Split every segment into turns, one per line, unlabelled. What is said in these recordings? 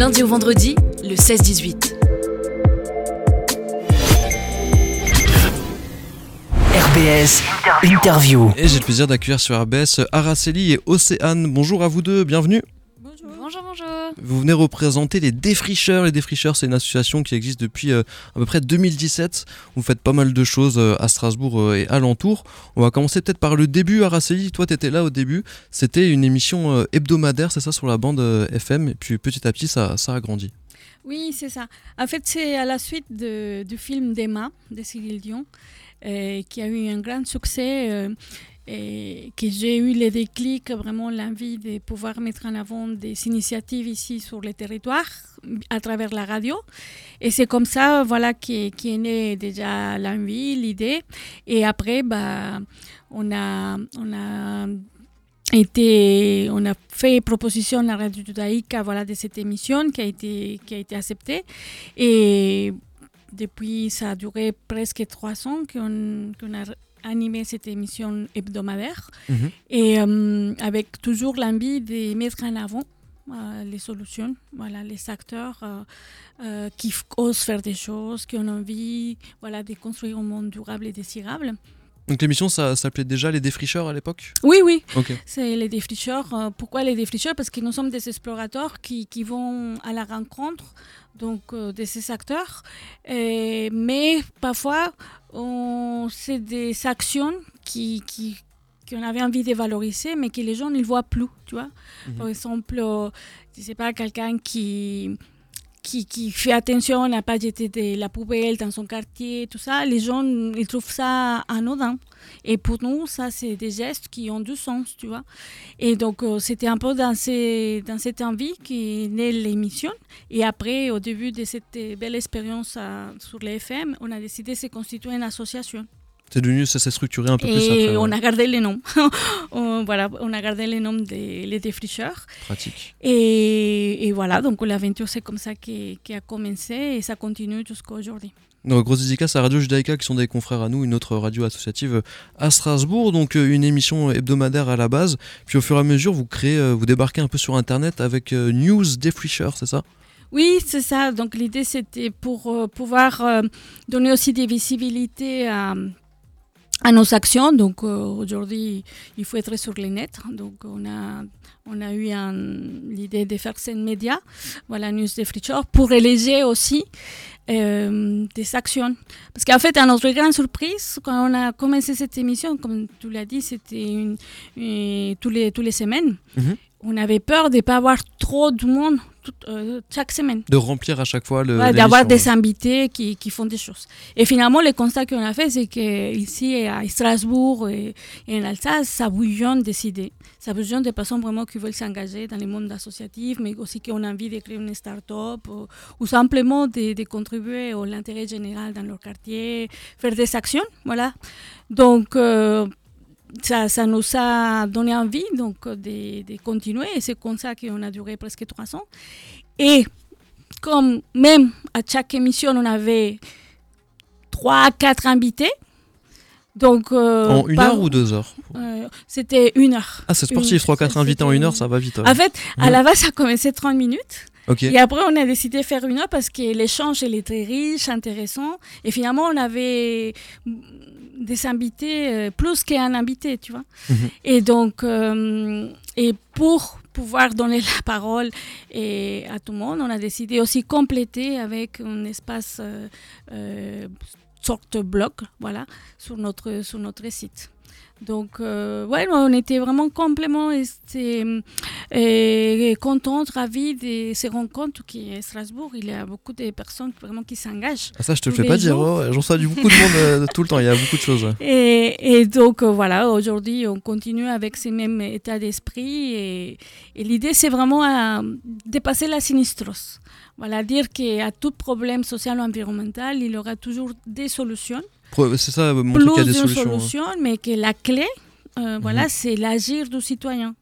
lundi au vendredi, le 16-18.
RBS Interview.
Et j'ai le plaisir d'accueillir sur RBS Araceli et Océane. Bonjour à vous deux, bienvenue.
Bonjour. Bonjour, bonjour.
Vous venez représenter les Défricheurs. Les Défricheurs, c'est une association qui existe depuis euh, à peu près 2017. Vous faites pas mal de choses euh, à Strasbourg euh, et alentour. On va commencer peut-être par le début. Araceli, toi, tu étais là au début. C'était une émission hebdomadaire, c'est ça, sur la bande FM. Et puis petit à petit, ça, ça a grandi.
Oui, c'est ça. En fait, c'est à la suite du film d'Emma de Cyril Dion, qui a eu un grand succès. Et que j'ai eu le déclic, vraiment l'envie de pouvoir mettre en avant des initiatives ici sur le territoire à travers la radio. Et c'est comme ça, voilà, qui, qui est née déjà l'envie, l'idée. Et après, bah, on a, on a été, on a fait proposition à Radio Judaïka voilà, de cette émission qui a été, qui a été acceptée. Et depuis, ça a duré presque trois ans qu'on qu'on a animé cette émission hebdomadaire.
Mhm.
Et euh, avec toujours l'envie de mettre en avant euh, les solutions, voilà, les acteurs euh, qui osent faire des choses, qui ont envie voilà, de construire un monde durable et désirable.
Donc l'émission, ça s'appelait déjà Les Défricheurs à l'époque
Oui, oui. C'est les défricheurs. Euh, pourquoi les défricheurs? Parce que nous sommes des explorateurs qui, qui vont à la rencontre donc, euh, de ces acteurs. Et- mais parfois, c'est des actions qui, qui, qu'on avait envie de valoriser, mais que les gens ne voient plus. Tu vois
Mhm.
Par exemple, euh, je sais pas, quelqu'un qui, qui, qui fait attention à ne pas jeter de la poubelle dans son quartier, tout ça. Les gens, ils trouvent ça anodin. Et pour nous, ça, c'est des gestes qui ont du sens, tu vois. Et donc, euh, c'était un peu dans, ces, dans cette envie qui est née l'émission. Et après, au début de cette belle expérience euh, sur les FM, on a décidé de se constituer une association.
C'est devenu, ça s'est structuré un peu plus
Et
après.
on
ouais.
a gardé les noms. On- voilà, on a gardé les noms des les défricheurs.
Pratique.
Et, et voilà, donc l'aventure, c'est comme ça qui, qui a commencé et ça continue jusqu'à aujourd'hui.
Donc, grosse dédicace à Radio Judaïka, qui sont des confrères à nous, une autre radio associative à Strasbourg. Donc, euh, une émission hebdomadaire à la base. Puis, au fur et à mesure, vous créez, euh, vous débarquez un peu sur Internet avec euh, News Défricheurs, c'est ça?
Oui, c'est ça. Donc l'idée, c'était pour euh, pouvoir euh, donner aussi des visibilités à, à nos actions. Donc euh, aujourd'hui, il faut être sur les net. Donc on a, on a eu l'idée de faire cette média, voilà, News de Frichor, pour relayer aussi euh, des actions. Parce qu'en fait, à notre grande surprise, quand on a commencé cette émission, comme tu l'as dit, c'était une, une- tous, les, tous les semaines,
Mhm.
on avait peur de ne pas avoir trop de monde tout- euh, chaque semaine.
De remplir à chaque fois le.
Ouais, d'avoir des invités qui, qui font des choses. Et finalement, le constat qu'on a fait, c'est qu'ici, à Strasbourg et, et en Alsace, ça bouillonne des idées. Ça bouillonne des personnes vraiment qui veulent s'engager dans le monde associatif, mais aussi qui ont envie de créer une start-up ou, ou simplement de, de contribuer à l'intérêt général dans leur quartier, faire des actions. Voilà. Donc, euh, ça, ça nous a donné envie donc, de, de continuer et c'est comme ça qu'on a duré presque trois ans. Et comme même à chaque émission, on avait trois, quatre invités. Donc, euh,
En une
par-
heure ou deux heures
euh, C'était une heure.
Ah, c'est sportif,
Une-
3-4 invités en une heure, ça va vite. ouais.
En fait, à la base, ça commençait 30 minutes. Et après, on a décidé de faire une heure parce que l'échange il est très riche, intéressant. Et finalement, on avait des invités, euh, plus qu'un invité, tu vois.
Mhm.
Et donc, euh, et pour pouvoir donner la parole et à tout le monde, on a décidé aussi compléter avec un espace euh, euh, sorte de blog, voilà, sur notre, sur notre site. Donc, euh, ouais, on était vraiment complètement este, et contente, ravie de ces rencontres qui à Strasbourg. Il y a beaucoup de personnes vraiment qui s'engagent.
Ah, ça, je te le fais pas dire. ouais, J'en du beaucoup de monde euh, tout le temps, il y a beaucoup de choses.
Et, et donc, euh, voilà, aujourd'hui, on continue avec ce même état d'esprit. Et, et l'idée, c'est vraiment à dépasser la sinistrose. Voilà, dire qu'à tout problème social ou environnemental, il y aura toujours des solutions.
C'est ça, montrer qu'il y a
Plus
des solutions. ouais.
solution, mais que la clé, euh, voilà,
Mhm.
c'est l'agir du citoyen.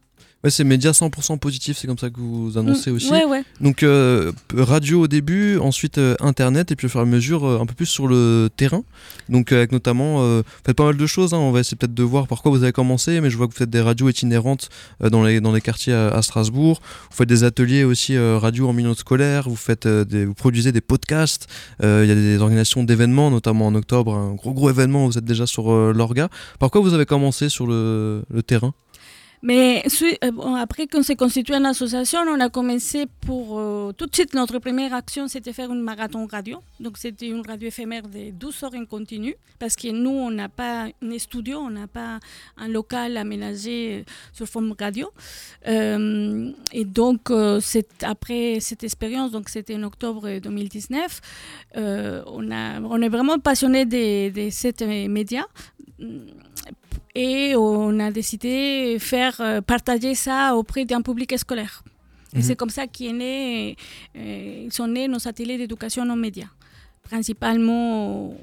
Ouais, c'est médias 100% positifs, c'est comme ça que vous annoncez
Mm,
aussi.
Ouais, ouais.
Donc euh, radio au début, ensuite euh, internet et puis au fur et à mesure euh, un peu plus sur le terrain. Donc avec notamment, vous faites pas mal de choses. hein. On va essayer peut-être de voir par quoi vous avez commencé, mais je vois que vous faites des radios itinérantes dans les dans les quartiers à, à Strasbourg. Vous faites des ateliers aussi radio en milieu scolaire. Vous faites des, vous produisez des podcasts. Il y a des organisations d'événements, notamment en octobre, un gros gros événement. Vous êtes déjà sur l'orga. Par quoi vous avez commencé sur le, le terrain?
Mais euh, après qu'on s'est constitué en association, on a commencé pour... euh, tout de suite, notre première action, c'était faire une marathon radio. Donc c'était une radio éphémère de 12 heures en continu, parce que nous, on n'a pas un studio, on n'a pas un local aménagé euh, sur forme radio. Et donc, après cette expérience, donc c'était en octobre 2019, euh, on, est vraiment passionné de, de euh, média et on a décidé de faire euh, partager ça auprès d'un public scolaire. Et
Mhm.
c'est comme ça qu'est né, euh, sont nés nos ateliers d'éducation aux médias, principalement au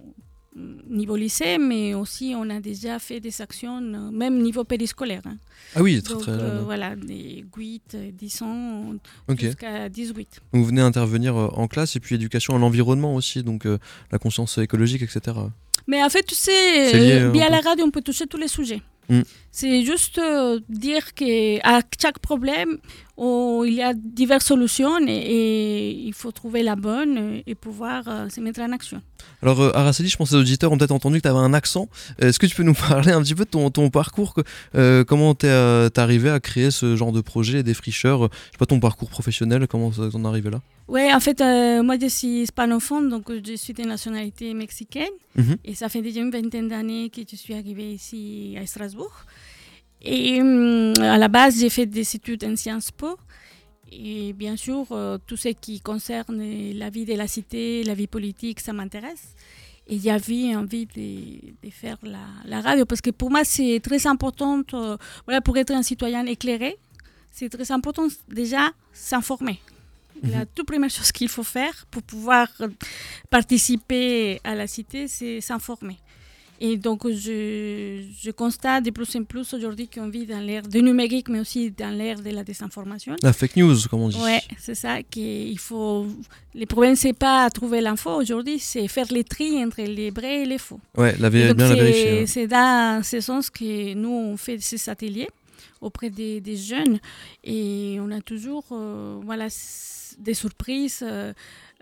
niveau lycée, mais aussi on a déjà fait des actions, euh, même niveau périscolaire. hein.
Ah oui, très
Donc
très.
euh, voilà, des 8, 10 ans
Ok.
jusqu'à 18.
Donc vous venez intervenir euh, en classe et puis éducation à l'environnement aussi, donc euh, la conscience écologique, etc.
Mais en fait, tu sais, euh,
un
via la radio, on peut toucher tous les sujets.
Mm.
C'est juste euh, dire qu'à chaque problème, oh, il y a diverses solutions et, et il faut trouver la bonne et pouvoir euh, se mettre en action.
Alors euh, Araceli, je pense que les auditeurs ont peut-être entendu que tu avais un accent. Est-ce que tu peux nous parler un petit peu de ton, ton parcours euh, Comment t'es euh, arrivé à créer ce genre de projet, des fricheurs euh, Je sais pas ton parcours professionnel, comment t'en es arrivé là?
Oui, en fait, moi je suis hispanophone, donc je suis de nationalité mexicaine.
Mhm.
Et ça fait déjà une vingtaine d'années que je suis arrivée ici à Strasbourg. Et hum, à la base, j'ai fait des études en Sciences Po. Et bien sûr, euh, tout ce qui concerne la vie de la cité, la vie politique, ça m'intéresse. Et j'avais envie de, de faire la, la radio parce que pour moi, c'est très important, euh, voilà, pour être un citoyen éclairé, c'est très important déjà s'informer. La toute première chose qu'il faut faire pour pouvoir participer à la cité, c'est s'informer. Et donc, je, je constate de plus en plus aujourd'hui qu'on vit dans l'ère du numérique, mais aussi dans l'ère de la désinformation.
La fake news, comme on dit.
Ouais, c'est ça qu'il faut. Le problème, c'est pas trouver l'info aujourd'hui, c'est faire les tri entre les vrais et les faux.
Ouais, la bien la
c'est-
vérifier. ouais.
C'est dans ce sens que nous, on fait ces ateliers auprès des, des jeunes et on a toujours euh, voilà, des surprises. euh,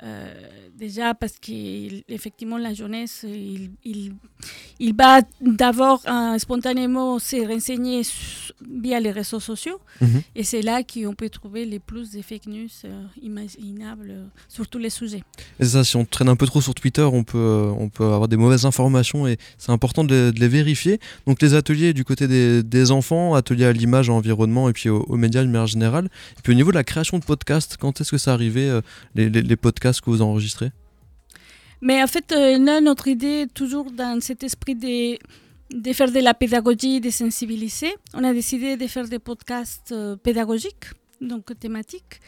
euh, déjà parce qu'effectivement la jeunesse, il, il, il va d'abord euh, spontanément se renseigner via les réseaux sociaux
Mhm.
et c'est là qu'on peut trouver les plus de fake news euh, imaginables euh, sur tous les sujets.
Et ça, si on traîne un peu trop sur Twitter, on peut, on peut avoir des mauvaises informations et c'est important de les, de les vérifier. Donc les ateliers du côté des, des enfants, ateliers à l'image, à l'environnement et puis aux, aux médias de manière générale. Et puis au niveau de la création de podcasts, quand est-ce que ça arrivait, les, les- les podcasts que vous enregistrez?
Mais en fait, euh, là, notre idée, toujours dans cet esprit de, faire de la pédagogie, de sensibiliser, on a décidé de faire des podcasts euh, pédagogiques, donc thématiques.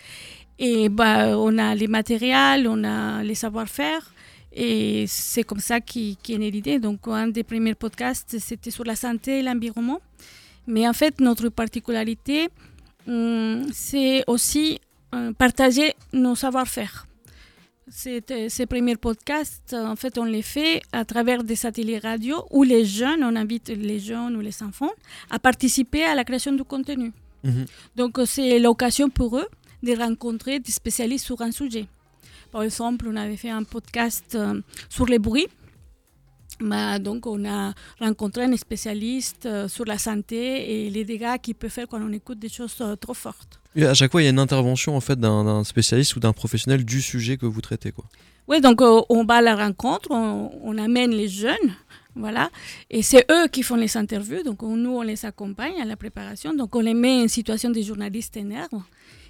Et bah, on a les matériels, on a les savoir-faire. Et c'est comme ça qu'est née l'idée. Donc, un des premiers podcasts, c'était sur la santé et l'environnement. Mais en fait, notre particularité, hum, c'est aussi euh, partager nos savoir-faire. Euh, Ces premiers podcasts, euh, en fait, on les fait à travers des ateliers radio où les jeunes, on invite les jeunes ou les enfants à participer à la création du contenu.
Mhm.
Donc, euh, c'est l'occasion pour eux de rencontrer des spécialistes sur un sujet. Par exemple, on avait fait un podcast euh, sur les bruits. Bah, donc, on a rencontré un spécialiste euh, sur la santé et les dégâts qu'il peut faire quand on écoute des choses euh, trop fortes.
À chaque fois, il y a une intervention en fait d'un spécialiste ou d'un professionnel du sujet que vous traitez. Quoi.
Oui, donc euh, on va à la rencontre, on, amène les jeunes, voilà, et c'est eux qui font les interviews, donc on- nous on les accompagne à la préparation, donc on les met en situation de journalistes énerves.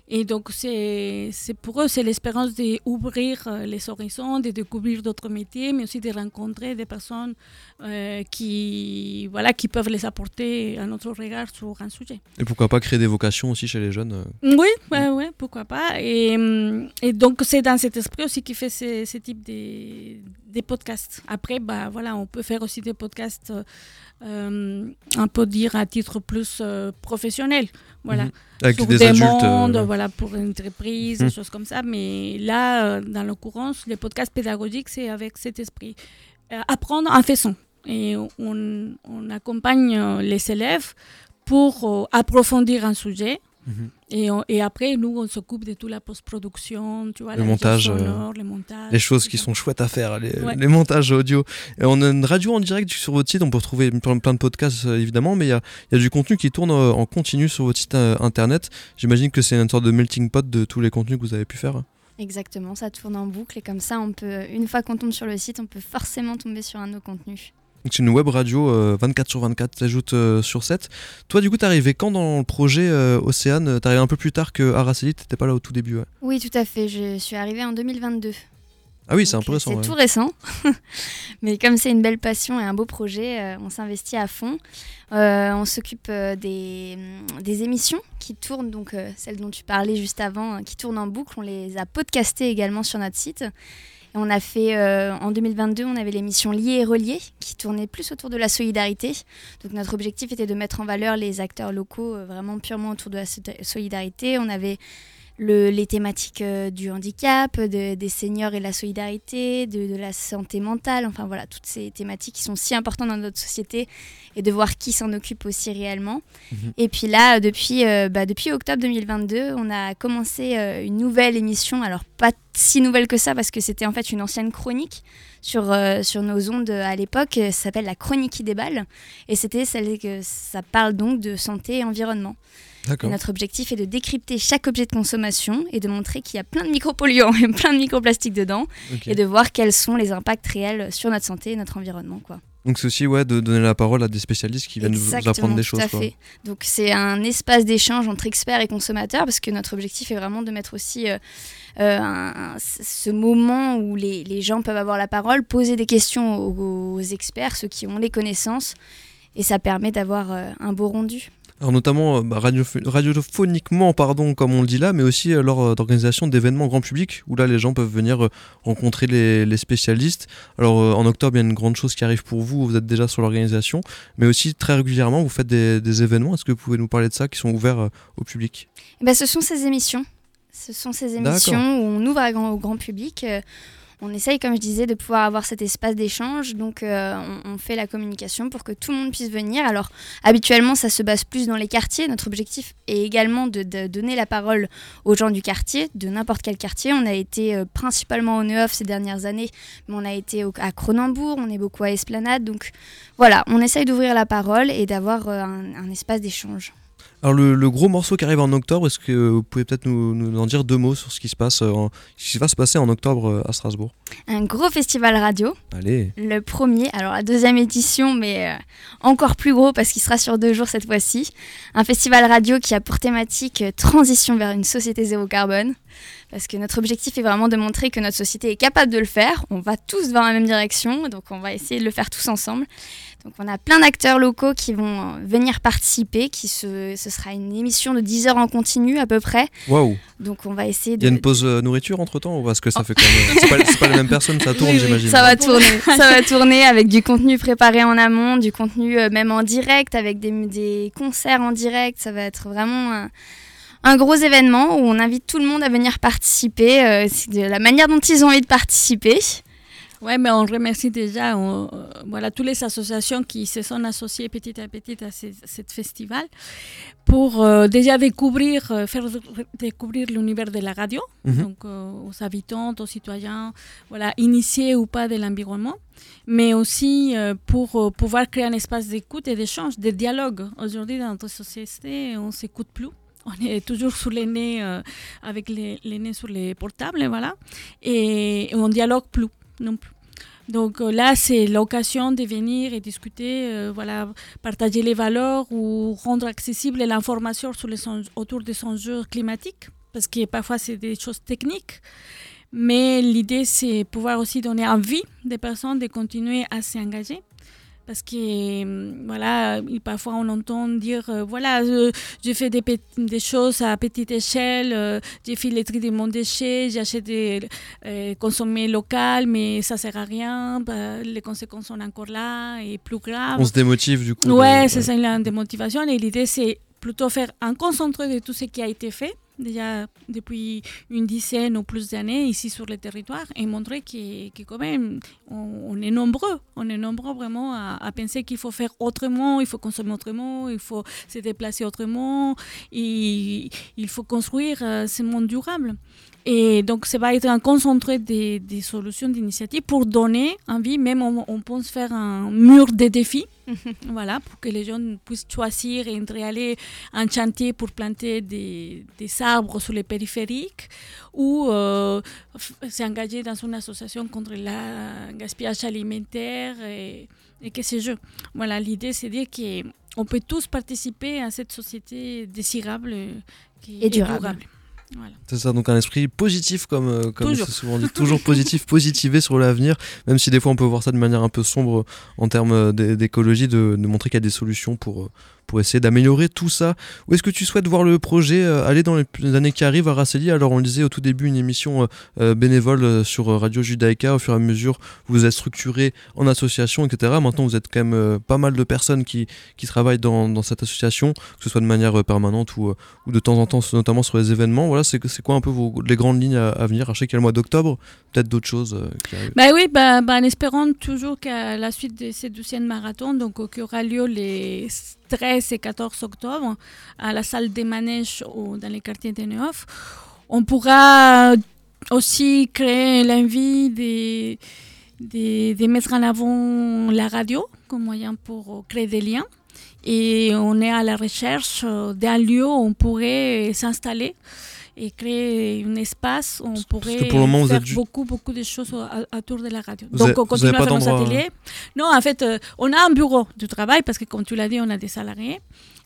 Et donc c'est pour eux, c'est l'espérance d'ouvrir euh, les horizons, de découvrir d'autres métiers, mais aussi de rencontrer des personnes euh, qui, voilà, qui peuvent les apporter un autre regard sur un sujet.
Et pourquoi pas créer des vocations aussi chez les jeunes euh?
Oui, ouais, ouais, pourquoi pas. Et, et donc, c'est dans cet esprit aussi qui fait ce, ce type de- des podcasts. Après, bah, voilà, on peut faire aussi des podcasts, euh, on peut dire à titre plus euh, professionnel. Voilà.
Mhm. Avec
Sur
des,
des
adultes.
mondes,
euh,
voilà, pour une entreprise,
Mhm.
des choses comme ça. Mais là, euh, dans l'occurrence, les podcasts pédagogiques, c'est avec cet esprit. Euh, apprendre en faisant. Et on, on accompagne les élèves pour approfondir un sujet.
Mhm.
Et, on- et après, nous, on s'occupe de toute la post-production, tu vois,
Le
la
montage,
montage,
euh,
les montages.
les choses qui
ça.
sont chouettes à faire, les,
Ouais.
les montages audio. Et on a une radio en direct sur votre site, on peut retrouver plein, plein de podcasts euh, évidemment, mais il y a, il y a du contenu qui tourne euh, en continu sur votre site euh, internet. J'imagine que c'est une sorte de melting pot de tous les contenus que vous avez pu faire.
Exactement, ça tourne en boucle et comme ça, on peut, une fois qu'on tombe sur le site, on peut forcément tomber sur un de nos contenus.
C'est une web radio euh, 24 sur 24, t'ajoutes euh, sur 7. Toi du coup t'es arrivé quand dans le projet euh, Océane? T'es arrivé un peu plus tard que Araceli, t'étais pas là au tout début ouais.
Oui, tout à fait, je suis arrivée en 2022.
Ah oui c'est un peu
euh,
récent.
C'est
ouais.
tout récent. Mais comme c'est une belle passion et un beau projet, euh, on s'investit à fond. Euh, on s'occupe euh, des, des émissions qui tournent, donc euh, celles dont tu parlais juste avant, euh, qui tournent en boucle. On les a podcastées également sur notre site. On a fait, euh, en 2022, on avait l'émission Lié et Relié, qui tournait plus autour de la solidarité. Donc notre objectif était de mettre en valeur les acteurs locaux euh, vraiment purement autour de la so- solidarité. On avait le- les thématiques euh, du handicap, de- des seniors et la solidarité, de, de la santé mentale, enfin voilà, toutes ces thématiques qui sont si importantes dans notre société et de voir qui s'en occupe aussi réellement.
Mhm.
Et puis là, depuis, euh, bah, depuis octobre 2022, on a commencé euh, une nouvelle émission, alors pas si nouvelle que ça parce que c'était en fait une ancienne chronique sur, euh, sur nos ondes à l'époque, ça s'appelle la chronique qui déballe et c'était celle que ça parle donc de santé et environnement. Et notre objectif est de décrypter chaque objet de consommation et de montrer qu'il y a plein de micropolluants et plein de microplastiques dedans et de voir quels sont les impacts réels sur notre santé et notre environnement. Quoi.
Donc c'est aussi ouais, de donner la parole à des spécialistes qui viennent
Exactement,
apprendre des
tout
choses.
à
quoi.
fait. Donc c'est un espace d'échange entre experts et consommateurs parce que notre objectif est vraiment de mettre aussi euh, euh, un- ce moment où les, les gens peuvent avoir la parole, poser des questions aux, aux experts, ceux qui ont les connaissances, et ça permet d'avoir euh, un beau rendu.
Alors notamment euh, bah, radioph- radiophoniquement, pardon, comme on le dit là, mais aussi euh, lors euh, d'organisation d'événements grand public, où là les gens peuvent venir euh, rencontrer les, les spécialistes. Alors euh, en octobre, il y a une grande chose qui arrive pour vous, vous êtes déjà sur l'organisation, mais aussi très régulièrement, vous faites des, des événements. Est-ce que vous pouvez nous parler de ça, qui sont ouverts au public?
Eh ben, ce sont ces émissions. Ce sont ces émissions où on ouvre au grand public. On essaye, comme je disais, de pouvoir avoir cet espace d'échange. Donc, euh, on, fait la communication pour que tout le monde puisse venir. Alors, habituellement, ça se base plus dans les quartiers. Notre objectif est également de, donner la parole aux gens du quartier, de n'importe quel quartier. On a été euh, principalement au Neuf ces dernières années, mais on a été à Cronenbourg, on est beaucoup à Esplanade. Donc, voilà, on essaye d'ouvrir la parole et d'avoir euh, un espace d'échange.
Alors le, le gros morceau qui arrive en octobre, est-ce que vous pouvez peut-être nous, nous en dire deux mots sur ce qui se passe, euh, en- ce qui va se passer en octobre euh, à Strasbourg?
Un gros festival radio.
Allez.
Le premier, alors la deuxième édition, mais euh, encore plus gros parce qu'il sera sur deux jours cette fois-ci. Un festival radio qui a pour thématique euh, transition vers une société zéro carbone. Parce que notre objectif est vraiment de montrer que notre société est capable de le faire. On va tous dans la même direction, donc on va essayer de le faire tous ensemble. Donc on a plein d'acteurs locaux qui vont euh, venir participer. Qui se, ce sera une émission de 10 heures en continu à peu près.
Waouh
Donc on va essayer
Il y a une pause euh, nourriture entre temps Parce que ça fait quand même. C'est pas, c'est pas les mêmes personnes, ça tourne,
Oui, oui,
j'imagine.
Ça va tourner, ça va tourner avec du contenu préparé en amont, du contenu euh, même en direct, avec des, des concerts en direct. Ça va être vraiment un, un gros événement où on invite tout le monde à venir participer. euh, c'est de la manière dont ils ont envie de participer.
Ouais, mais on remercie déjà on- euh, voilà, toutes les associations qui se sont associées petit à petit à ce, festival pour euh, déjà découvrir, euh, faire re- découvrir l'univers de la radio,
Mhm.
donc euh, aux habitants, aux citoyens, voilà, initiés ou pas de l'environnement, mais aussi euh, pour euh, pouvoir créer un espace d'écoute et d'échange, de dialogue. Aujourd'hui, dans notre société, on s'écoute plus. On est toujours sous les nez, euh, avec les, nez sur les portables, voilà, et on dialogue plus non plus. Donc euh, là, c'est l'occasion de venir et discuter, euh, voilà, partager les valeurs ou rendre accessible l'information sur les autour des enjeux climatiques, parce que parfois c'est des choses techniques. Mais l'idée, c'est pouvoir aussi donner envie des personnes de continuer à s'engager. Parce que hum, voilà, parfois on entend dire euh, voilà, euh, j'ai fait des, des, choses à petite échelle, euh, j'ai fait les tri de mon déchet, j'ai acheté des consommés local, mais ça sert à rien, bah, les conséquences sont encore là et plus graves.
On se démotive du coup.
Ouais, c'est ça une démotivation et l'idée c'est plutôt faire un concentré de tout ce qui a été fait déjà depuis une dizaine ou plus d'années ici sur le territoire et montrer que, que quand même on, est nombreux, on est nombreux vraiment à, penser qu'il faut faire autrement, il faut consommer autrement, il faut se déplacer autrement, et il faut construire euh, ce monde durable. Et donc, ça va être un concentré des, des solutions d'initiatives pour donner envie, même on, on, pense faire un mur de défis, voilà, pour que les gens puissent choisir et aller en chantier pour planter des, des arbres sur les périphériques ou euh, s'engager dans une association contre le gaspillage alimentaire et, et que sais-je. Voilà, l'idée, c'est de dire qu'on peut tous participer à cette société désirable qui
et durable.
C'est ça, donc un esprit positif, comme, euh, comme c'est souvent dit, toujours positif, positivé sur l'avenir, même si des fois on peut voir ça de manière un peu sombre en termes euh, d'écologie, de, de, montrer qu'il y a des solutions pour, euh, pour essayer d'améliorer tout ça. Où est-ce que tu souhaites voir le projet euh, aller dans les années qui arrivent à Raceli Alors on le disait au tout début, une émission euh, euh, bénévole sur Radio Judaïka, au fur et à mesure vous êtes structuré en association, etc. Maintenant vous êtes quand même pas mal de personnes qui, qui travaillent dans, cette association, que ce soit de manière permanente ou, ou de temps en temps, notamment sur les événements. Voilà, c'est quoi un peu les grandes lignes à, venir? Je sais qu'il y a le mois d'octobre, peut-être d'autres choses qui.
Bah oui, bah, bah, en espérant toujours qu'à la suite de ces douzième marathon, donc qui aura lieu les 13 et 14 octobre à la salle des manèges dans les quartiers de Neuf. On pourra aussi créer l'envie de, de, mettre en avant la radio comme moyen pour créer des liens. Et on est à la recherche d'un lieu où on pourrait s'installer et créer un espace où on pourrait faire beaucoup, beaucoup de choses autour de la radio. Donc, on continue à faire nos ateliers. Non, en fait, euh, on a un bureau de travail parce que, comme tu l'as dit, on a des salariés.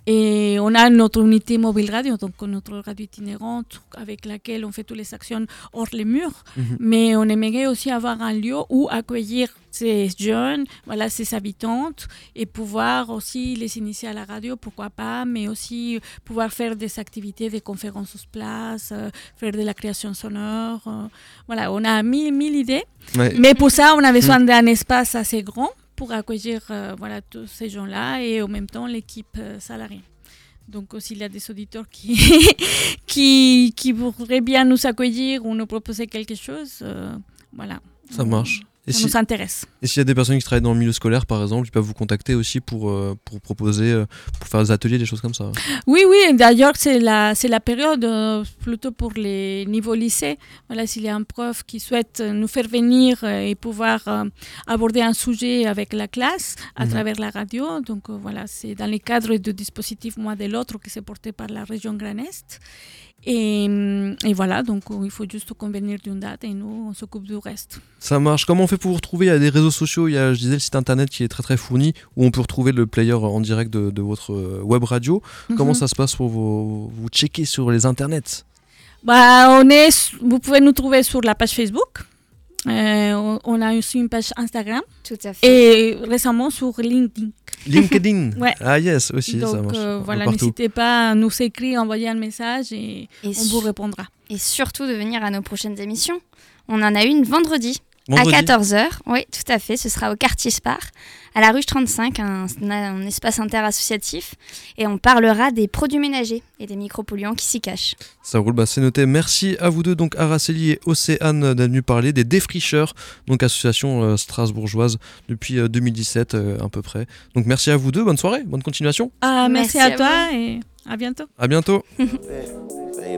Et on a notre unité mobile radio, donc notre radio itinérante avec laquelle on fait toutes les actions hors les murs. Mhm. Mais on aimerait aussi avoir un lieu où accueillir ces jeunes, voilà, ces habitantes, et pouvoir aussi les initier à la radio, pourquoi pas, mais aussi pouvoir faire des activités, des conférences sur place, euh, faire de la création sonore. Euh, voilà, on a mille, mille idées. Mais pour ça, on a besoin mhm. d'un espace assez grand pour accueillir euh, voilà, tous ces gens-là et en même temps l'équipe euh, salariée. Donc, s'il y a des auditeurs qui, qui, qui voudraient bien nous accueillir ou nous proposer quelque chose, euh, voilà.
Ça marche.
Et ça nous intéresse.
Et s'il y a des personnes qui travaillent dans le milieu scolaire, par exemple, ils peuvent vous contacter aussi pour, euh, pour proposer, euh, pour faire des ateliers, des choses comme ça.
Oui, oui. D'ailleurs, c'est la, c'est la période euh, plutôt pour les niveaux lycée. Voilà, s'il y a un prof qui souhaite nous faire venir et pouvoir aborder un sujet avec la classe à mhm. travers la radio. Donc voilà, c'est dans le cadre du dispositif Moi de l'autre qui s'est porté par la région Grand Est. Et, et, voilà, donc il faut juste convenir d'une date et nous, on s'occupe du reste.
Ça marche. Comment on fait pour vous retrouver? Il y a des réseaux sociaux, il y a, je disais, le site internet qui est très très fourni, où on peut retrouver le player en direct de, de votre euh, web radio. Comment mhm. ça se passe pour vous, vous checker sur les internets?
Bah, on est, Vous pouvez nous trouver sur la page Facebook. Euh, on a aussi une page Instagram.
Tout à fait.
Et récemment sur LinkedIn.
LinkedIn ouais. Ah yes, aussi,
Donc,
ça marche.
Euh, voilà, n'hésitez pas à nous écrire, envoyer un message et, on vous répondra.
Et surtout de venir à nos prochaines émissions. On en a une vendredi. À 14h, oui, tout à fait. Ce sera au quartier Spar, à la rue 35, un, un espace interassociatif. Et on parlera des produits ménagers et des micropolluants qui s'y cachent.
Ça roule, bah, c'est noté. Merci à vous deux, donc Araceli et Océane, d'être venus parler des défricheurs, donc association euh, strasbourgeoise depuis 2017 euh, euh, à peu près. Donc merci à vous deux, bonne soirée, bonne continuation.
Ah, merci, à, toi et à bientôt.
À bientôt.